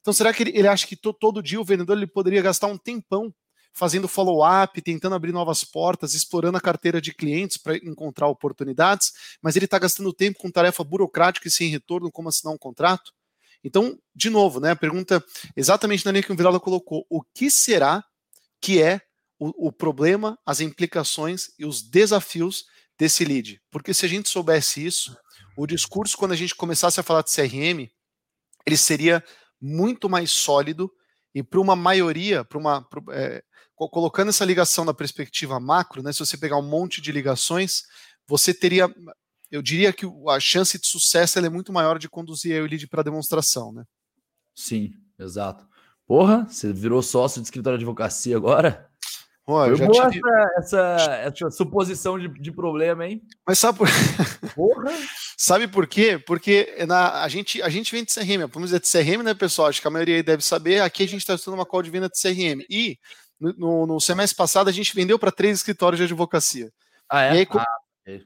Então, será que ele, ele acha que to, todo dia o vendedor ele poderia gastar um tempão fazendo follow-up, tentando abrir novas portas, explorando a carteira de clientes para encontrar oportunidades, mas ele está gastando tempo com tarefa burocrática e sem retorno, como assinar um contrato? Então, de novo, né, a pergunta exatamente na linha que o Virala colocou: o que será que é o, o problema, as implicações e os desafios desse lead? Porque se a gente soubesse isso, o discurso, quando a gente começasse a falar de CRM, ele seria muito mais sólido e para uma maioria, para uma é, colocando essa ligação na perspectiva macro, né, se você pegar um monte de ligações, você teria, eu diria que a chance de sucesso é muito maior de conduzir o lead para demonstração, né? Sim, exato. Porra, você virou sócio de escritório de advocacia agora? Pô, eu já boa tive... essa, essa, essa, suposição de, de problema, hein? Mas sabe por... [laughs] Porra! sabe por quê? Porque na, a, gente, a gente vem de CRM, vamos dizer de CRM, né, pessoal? Acho que a maioria aí deve saber. Aqui a gente está estudando uma call de venda de CRM. E no, no semestre passado a gente vendeu para três escritórios de advocacia. Ah, é? Aí, ah,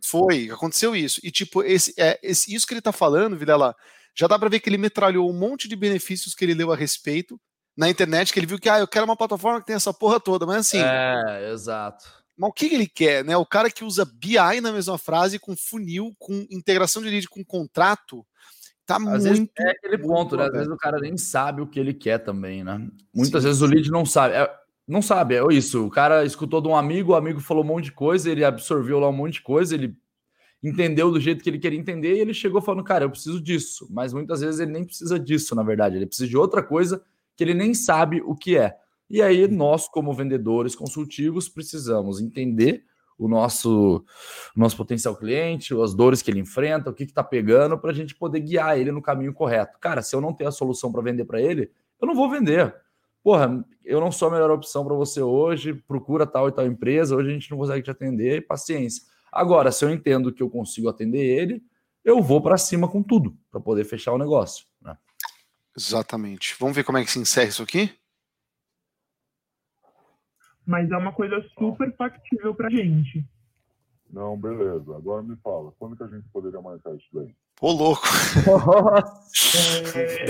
foi, aconteceu isso. E tipo, esse, é, esse, isso que ele está falando, Videla, já dá para ver que ele metralhou um monte de benefícios que ele leu a respeito na internet, que ele viu que, ah, eu quero uma plataforma que tem essa porra toda, mas assim... É, exato. Mas o que ele quer, né? O cara que usa BI na mesma frase, com funil, com integração de lead com contrato, tá Às muito. é aquele ponto, né? Às vezes o cara nem sabe o que ele quer também, né? Muitas Sim. vezes o lead não sabe. É, não sabe, é isso. O cara escutou de um amigo, o amigo falou um monte de coisa, ele absorveu lá um monte de coisa, ele entendeu do jeito que ele queria entender e ele chegou falando, cara, eu preciso disso. Mas muitas vezes ele nem precisa disso, na verdade. Ele precisa de outra coisa que ele nem sabe o que é. E aí, nós, como vendedores consultivos, precisamos entender o nosso, o nosso potencial cliente, as dores que ele enfrenta, o que está pegando, para a gente poder guiar ele no caminho correto. Cara, se eu não tenho a solução para vender para ele, eu não vou vender porra, eu não sou a melhor opção para você hoje, procura tal e tal empresa, hoje a gente não consegue te atender, paciência. Agora, se eu entendo que eu consigo atender ele, eu vou para cima com tudo para poder fechar o negócio. Né? Exatamente. Vamos ver como é que se encerra isso aqui? Mas é uma coisa super factível para gente. Não, beleza. Agora me fala, quando que a gente poderia marcar isso daí? Ô, louco!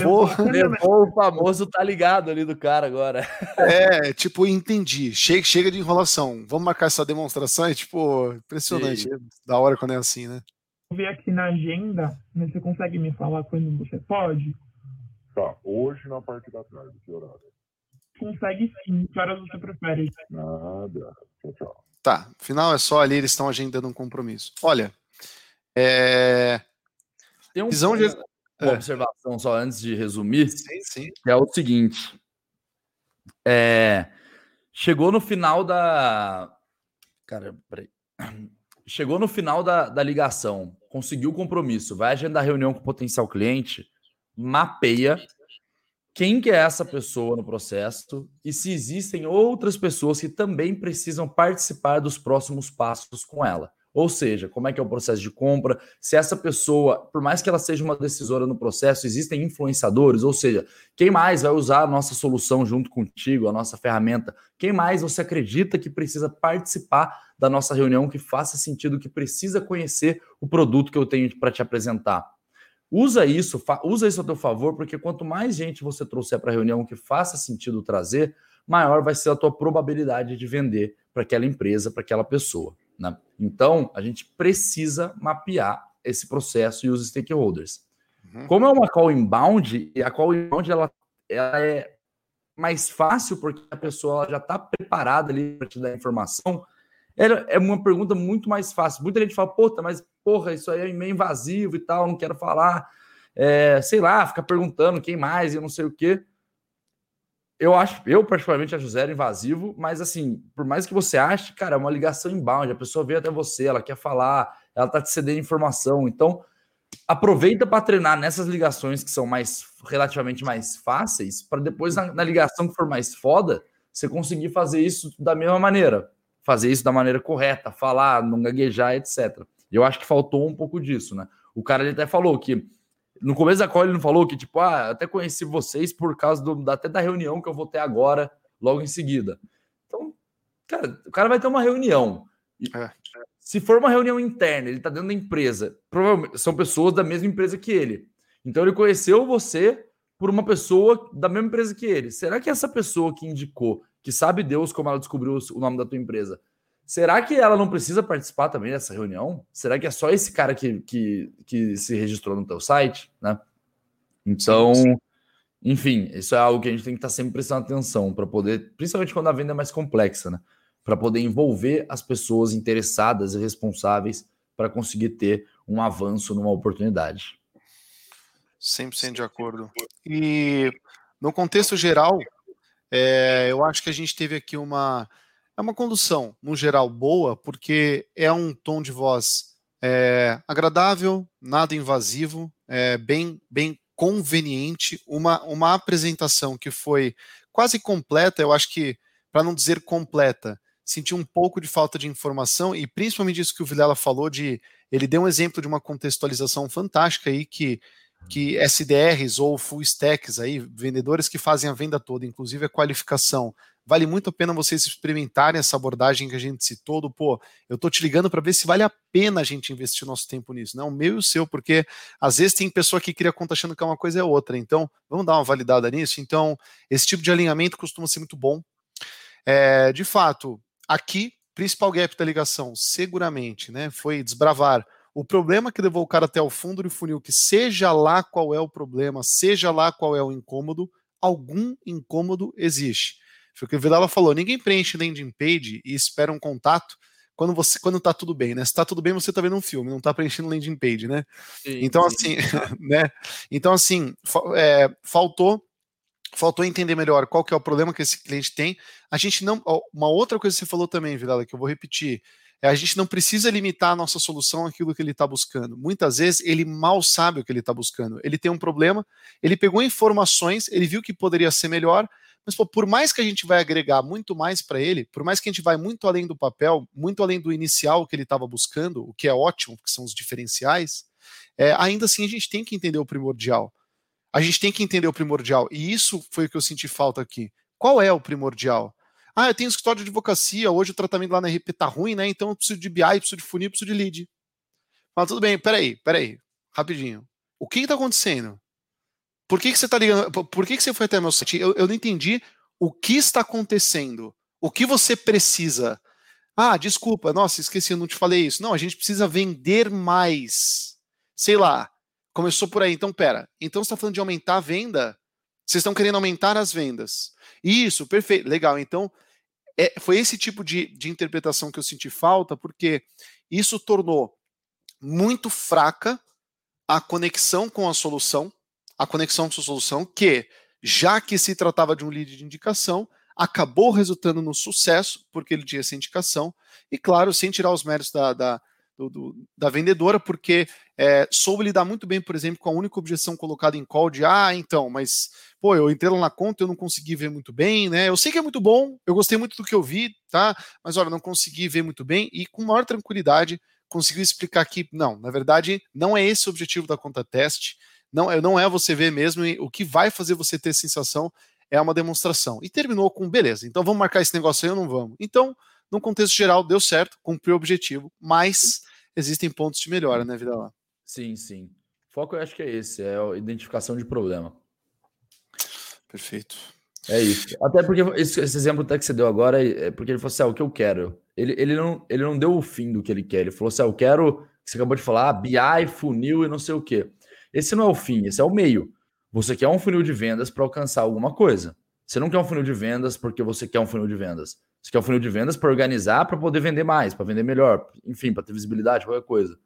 Porra, levou o famoso tá ligado ali do cara agora. É, tipo, entendi. Chega, chega de enrolação. Vamos marcar essa demonstração? É tipo, impressionante. Sim. Da hora quando é assim, né? Vou ver aqui na agenda, mas você consegue me falar quando você pode? Tá, hoje na parte da tarde, que horário? Consegue sim. Que horas você prefere? Nada. Tchau. Tá, final é só ali, eles estão agendando um compromisso. Olha, é... Tem um, Visão de... uma é. observação só antes de resumir, sim, sim. que é o seguinte. É... Chegou no final da... Cara, peraí. Chegou no final da, da ligação, conseguiu o compromisso, vai agendar reunião com o potencial cliente, mapeia quem que é essa pessoa no processo e se existem outras pessoas que também precisam participar dos próximos passos com ela. Ou seja, como é que é o processo de compra, se essa pessoa, por mais que ela seja uma decisora no processo, existem influenciadores, ou seja, quem mais vai usar a nossa solução junto contigo, a nossa ferramenta? Quem mais você acredita que precisa participar da nossa reunião, que faça sentido, que precisa conhecer o produto que eu tenho para te apresentar? Usa isso, usa isso a teu favor, porque quanto mais gente você trouxer para a reunião que faça sentido trazer, maior vai ser a tua probabilidade de vender para aquela empresa, para aquela pessoa. Né? Então, a gente precisa mapear esse processo e os stakeholders. Uhum. Como é uma call inbound, e a call inbound ela, ela é mais fácil porque a pessoa já está preparada ali para te dar informação, era, é uma pergunta muito mais fácil. Muita gente fala, puta, mas porra, isso aí é meio invasivo e tal, não quero falar. É, sei lá, fica perguntando quem mais e não sei o quê. Eu acho, eu particularmente acho zero invasivo, mas assim, por mais que você ache, cara, é uma ligação inbound, a pessoa veio até você, ela quer falar, ela tá te cedendo informação. Então, aproveita para treinar nessas ligações que são mais relativamente mais fáceis, para depois na, na ligação que for mais foda, você conseguir fazer isso da mesma maneira fazer isso da maneira correta, falar, não gaguejar, etc. E eu acho que faltou um pouco disso, né? O cara ele até falou que no começo da call ele não falou que tipo, ah, até conheci vocês por causa do, até da reunião que eu vou ter agora, logo em seguida. Então, cara, o cara vai ter uma reunião. É. Se for uma reunião interna, ele tá dentro da empresa, provavelmente são pessoas da mesma empresa que ele. Então ele conheceu você por uma pessoa da mesma empresa que ele. Será que essa pessoa que indicou que sabe Deus como ela descobriu o nome da tua empresa. Será que ela não precisa participar também dessa reunião? Será que é só esse cara que, que, que se registrou no teu site, né? Então, enfim, isso é algo que a gente tem que estar sempre prestando atenção para poder, principalmente quando a venda é mais complexa, né? Para poder envolver as pessoas interessadas e responsáveis para conseguir ter um avanço numa oportunidade. 100% de acordo. E no contexto geral, é, eu acho que a gente teve aqui uma, é uma condução, no geral, boa, porque é um tom de voz é, agradável, nada invasivo, é, bem, bem conveniente, uma, uma apresentação que foi quase completa, eu acho que, para não dizer completa, senti um pouco de falta de informação e principalmente isso que o Vilela falou de ele deu um exemplo de uma contextualização fantástica aí que que SDRs ou full stacks aí, vendedores que fazem a venda toda, inclusive a qualificação, vale muito a pena vocês experimentarem essa abordagem que a gente citou do, pô, eu tô te ligando para ver se vale a pena a gente investir nosso tempo nisso, não, o meu e o seu, porque às vezes tem pessoa que cria conta achando que é uma coisa é outra, então vamos dar uma validada nisso, então esse tipo de alinhamento costuma ser muito bom. É, de fato, aqui, principal gap da ligação, seguramente, né, foi desbravar o problema que levou o cara até o fundo do funil, que seja lá qual é o problema, seja lá qual é o incômodo, algum incômodo existe. Foi o que o Vidal falou: ninguém preenche landing page e espera um contato quando você quando tá tudo bem, né? Se tá tudo bem, você tá vendo um filme, não tá preenchendo landing page, né? Sim, então, sim. assim, [laughs] né? Então, assim, é, faltou faltou entender melhor qual que é o problema que esse cliente tem. A gente não. Uma outra coisa que você falou também, Vidal, que eu vou repetir. É, a gente não precisa limitar a nossa solução àquilo que ele está buscando. Muitas vezes ele mal sabe o que ele está buscando. Ele tem um problema, ele pegou informações, ele viu que poderia ser melhor, mas pô, por mais que a gente vai agregar muito mais para ele, por mais que a gente vai muito além do papel, muito além do inicial que ele estava buscando, o que é ótimo, que são os diferenciais, é, ainda assim a gente tem que entender o primordial. A gente tem que entender o primordial. E isso foi o que eu senti falta aqui. Qual é o primordial? Ah, eu tenho escritório de advocacia, hoje o tratamento lá na RP tá ruim, né? Então eu preciso de BI, preciso de funil, preciso de lead. Fala, tudo bem, peraí, peraí, rapidinho. O que está acontecendo? Por que, que você está ligando? Por que, que você foi até meu site? Eu, eu não entendi o que está acontecendo. O que você precisa? Ah, desculpa, nossa, esqueci, eu não te falei isso. Não, a gente precisa vender mais. Sei lá, começou por aí. Então, pera. Então você está falando de aumentar a venda? Vocês estão querendo aumentar as vendas. Isso, perfeito, legal. Então, é, foi esse tipo de, de interpretação que eu senti falta, porque isso tornou muito fraca a conexão com a solução, a conexão com a solução, que, já que se tratava de um lead de indicação, acabou resultando no sucesso, porque ele tinha essa indicação, e claro, sem tirar os méritos da, da, do, do, da vendedora, porque é, soube lidar muito bem, por exemplo, com a única objeção colocada em call de ah, então, mas pô, eu entrei lá na conta, eu não consegui ver muito bem, né? Eu sei que é muito bom, eu gostei muito do que eu vi, tá? Mas olha, não consegui ver muito bem, e com maior tranquilidade conseguiu explicar que não, na verdade, não é esse o objetivo da conta teste, não, é, não é você ver mesmo, o que vai fazer você ter sensação é uma demonstração. E terminou com beleza, então vamos marcar esse negócio aí ou não vamos? Então, no contexto geral, deu certo, cumpriu o objetivo, mas existem pontos de melhora, né, Vida lá. Sim, sim. O foco eu acho que é esse, é a identificação de problema. Perfeito. É isso. Até porque esse, esse exemplo até que você deu agora é porque ele falou assim: ah, o que eu quero. Ele, ele, não, ele não deu o fim do que ele quer. Ele falou assim: ah, eu quero. Você acabou de falar, BI, funil e não sei o quê. Esse não é o fim, esse é o meio. Você quer um funil de vendas para alcançar alguma coisa. Você não quer um funil de vendas porque você quer um funil de vendas. Você quer um funil de vendas para organizar, para poder vender mais, para vender melhor, enfim, para ter visibilidade, qualquer coisa.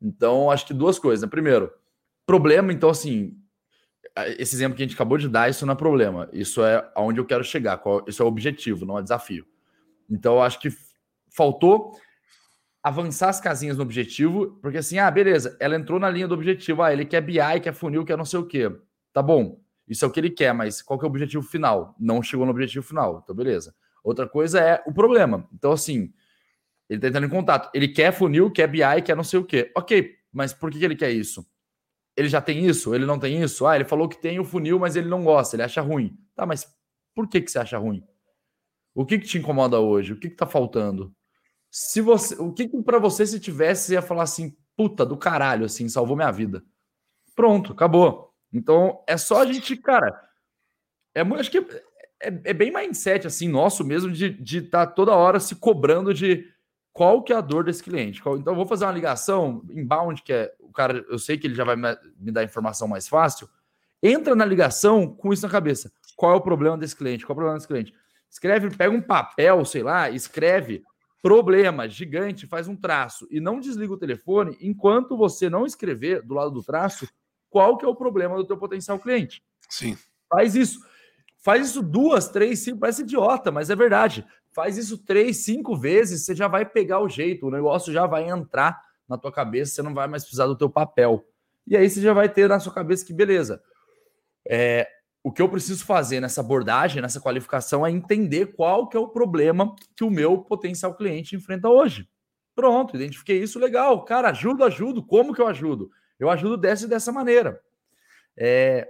Então, acho que duas coisas. Né? Primeiro, problema, então, assim, esse exemplo que a gente acabou de dar, isso não é problema. Isso é aonde eu quero chegar. Isso é o objetivo, não é desafio. Então, acho que faltou avançar as casinhas no objetivo, porque assim, ah, beleza, ela entrou na linha do objetivo, ah, ele quer BI, quer funil, quer não sei o quê. Tá bom, isso é o que ele quer, mas qual que é o objetivo final? Não chegou no objetivo final, então beleza. Outra coisa é o problema. Então, assim, ele tá entrando em contato. Ele quer funil, quer BI, quer não sei o quê. Ok, mas por que ele quer isso? Ele já tem isso? Ele não tem isso? Ah, ele falou que tem o funil, mas ele não gosta, ele acha ruim. Tá, mas por que, que você acha ruim? O que, que te incomoda hoje? O que, que tá faltando? Se você, o que, que para você se tivesse ia falar assim, puta do caralho, assim, salvou minha vida. Pronto, acabou. Então é só a gente, cara, é acho que é, é bem mindset assim nosso mesmo de estar tá toda hora se cobrando de qual que é a dor desse cliente. Qual, então eu vou fazer uma ligação inbound que é o cara, eu sei que ele já vai me dar informação mais fácil. Entra na ligação com isso na cabeça. Qual é o problema desse cliente? Qual é o problema desse cliente? Escreve, pega um papel, sei lá, escreve problema gigante, faz um traço e não desliga o telefone enquanto você não escrever do lado do traço qual que é o problema do teu potencial cliente. Sim. Faz isso. Faz isso duas, três, cinco, parece idiota, mas é verdade. Faz isso três, cinco vezes, você já vai pegar o jeito, o negócio já vai entrar na tua cabeça, você não vai mais precisar do teu papel. E aí você já vai ter na sua cabeça que beleza. É, o que eu preciso fazer nessa abordagem, nessa qualificação, é entender qual que é o problema que o meu potencial cliente enfrenta hoje. Pronto, identifiquei isso, legal. Cara, ajudo, ajudo. Como que eu ajudo? Eu ajudo dessa e dessa maneira. É...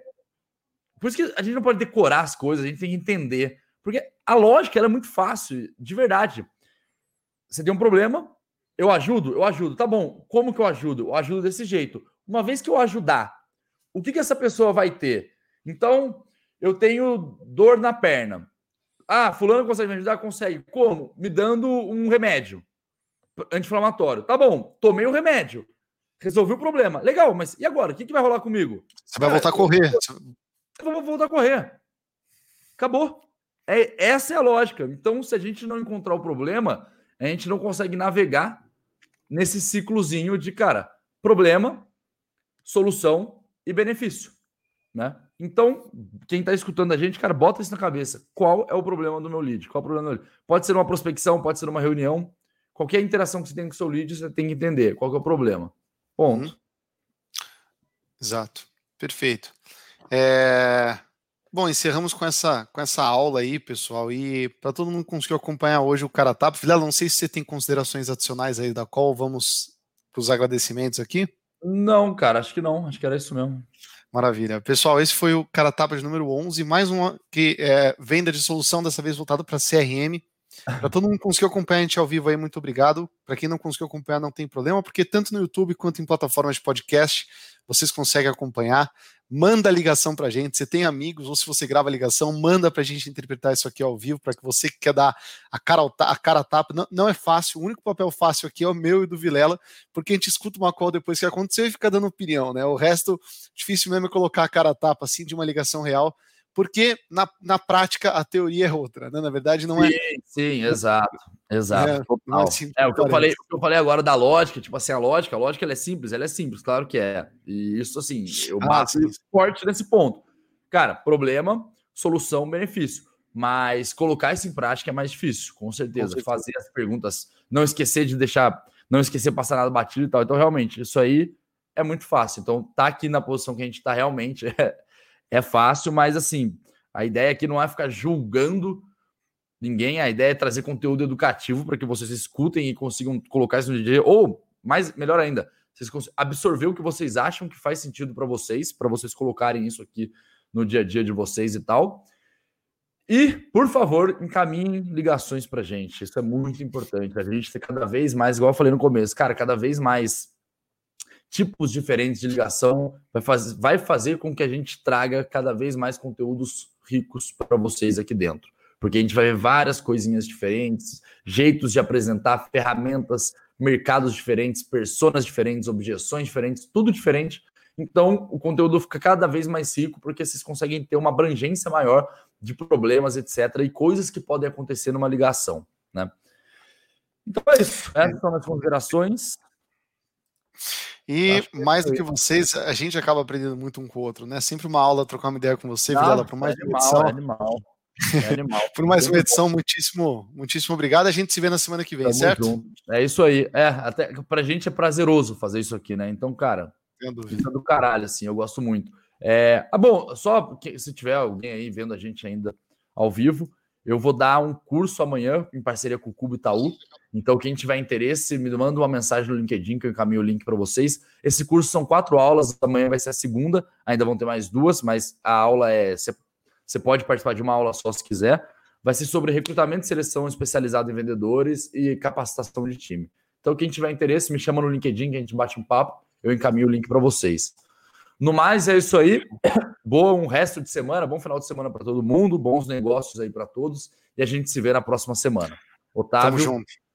Por isso que a gente não pode decorar as coisas, a gente tem que entender. Porque a lógica é muito fácil, de verdade. Você tem um problema, eu ajudo, eu ajudo. Tá bom, como que eu ajudo? Eu ajudo desse jeito. Uma vez que eu ajudar, o que, que essa pessoa vai ter? Então, eu tenho dor na perna. Ah, fulano consegue me ajudar? Consegue. Como? Me dando um remédio anti-inflamatório. Tá bom, tomei o remédio. Resolvi o problema. Legal, mas e agora? O que, que vai rolar comigo? Você vai voltar a correr. Vou voltar a correr. Acabou. É, essa é a lógica. Então, se a gente não encontrar o problema, a gente não consegue navegar nesse ciclozinho de, cara, problema, solução e benefício, né? Então, quem está escutando a gente, cara, bota isso na cabeça. Qual é o problema do meu lead? Qual é o problema do lead? Pode ser uma prospecção, pode ser uma reunião. Qualquer interação que você tem com o seu lead, você tem que entender qual é o problema. Ponto. Uhum. Exato. Perfeito. É... Bom, encerramos com essa, com essa aula aí, pessoal. E para todo mundo conseguir acompanhar hoje o cara tá. Vilela, não sei se você tem considerações adicionais aí da qual vamos para os agradecimentos aqui. Não, cara, acho que não. Acho que era isso mesmo. Maravilha. Pessoal, esse foi o Cara Tapa de número 11, mais uma que é venda de solução, dessa vez voltado para CRM. [laughs] Para todo mundo que conseguiu acompanhar a gente ao vivo aí, muito obrigado. Para quem não conseguiu acompanhar, não tem problema, porque tanto no YouTube quanto em plataformas de podcast, vocês conseguem acompanhar manda ligação para a gente. Você tem amigos, ou se você grava ligação, manda para a gente interpretar isso aqui ao vivo, para que você que quer dar a cara, a cara a tapa. Não, não, é fácil, o único papel fácil aqui é o meu e do Vilela, porque a gente escuta uma call depois que aconteceu e fica dando opinião, né? O resto, difícil mesmo é colocar a cara a tapa assim de uma ligação real porque na, na prática a teoria é outra, né? Na verdade, não é. Sim, sim exato. Exato. É, é, assim é o, que eu falei, o que eu falei agora da lógica, tipo assim, a lógica, a lógica ela é simples, ela é simples, claro que é. E isso, assim, eu ah, bato forte nesse ponto. Cara, problema, solução, benefício. Mas colocar isso em prática é mais difícil, com certeza. Com certeza. Fazer as perguntas, não esquecer de deixar, não esquecer passar nada batido e tal. Então, realmente, isso aí é muito fácil. Então, tá aqui na posição que a gente tá realmente [laughs] é, é fácil, mas assim, a ideia aqui não é ficar julgando ninguém, a ideia é trazer conteúdo educativo para que vocês escutem e consigam colocar isso no dia, ou mais melhor ainda, vocês absorver o que vocês acham que faz sentido para vocês, para vocês colocarem isso aqui no dia a dia de vocês e tal. E, por favor, encaminhem ligações para gente. Isso é muito importante. A gente ter cada vez mais, igual eu falei no começo, cara, cada vez mais tipos diferentes de ligação, vai, faz, vai fazer com que a gente traga cada vez mais conteúdos ricos para vocês aqui dentro. Porque a gente vai ver várias coisinhas diferentes, jeitos de apresentar, ferramentas, mercados diferentes, personas diferentes, objeções diferentes, tudo diferente. Então, o conteúdo fica cada vez mais rico porque vocês conseguem ter uma abrangência maior de problemas, etc., e coisas que podem acontecer numa ligação, né? Então é isso. Essas são as considerações. E mais do que vocês, a gente acaba aprendendo muito um com o outro, né? Sempre uma aula, trocar uma ideia com você, Não, Vilela, por mais é animal, edição. É animal. É animal. [laughs] por mais uma edição, muitíssimo, muitíssimo obrigado. A gente se vê na semana que vem, Tamo certo? Junto. É isso aí. É, até pra gente é prazeroso fazer isso aqui, né? Então, cara, é do caralho, assim, eu gosto muito. É, ah, bom, só que, se tiver alguém aí vendo a gente ainda ao vivo, eu vou dar um curso amanhã em parceria com o Cubo Itaú. Então, quem tiver interesse, me manda uma mensagem no LinkedIn que eu encaminho o link para vocês. Esse curso são quatro aulas, amanhã vai ser a segunda, ainda vão ter mais duas, mas a aula é. Você pode participar de uma aula só se quiser. Vai ser sobre recrutamento e seleção especializado em vendedores e capacitação de time. Então, quem tiver interesse, me chama no LinkedIn que a gente bate um papo, eu encaminho o link para vocês. No mais, é isso aí. [coughs] Boa um resto de semana, bom final de semana para todo mundo, bons negócios aí para todos e a gente se vê na próxima semana. Otávio. Tamo junto.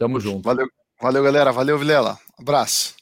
Tamo junto. Valeu, valeu galera. Valeu, Vilela. Abraço.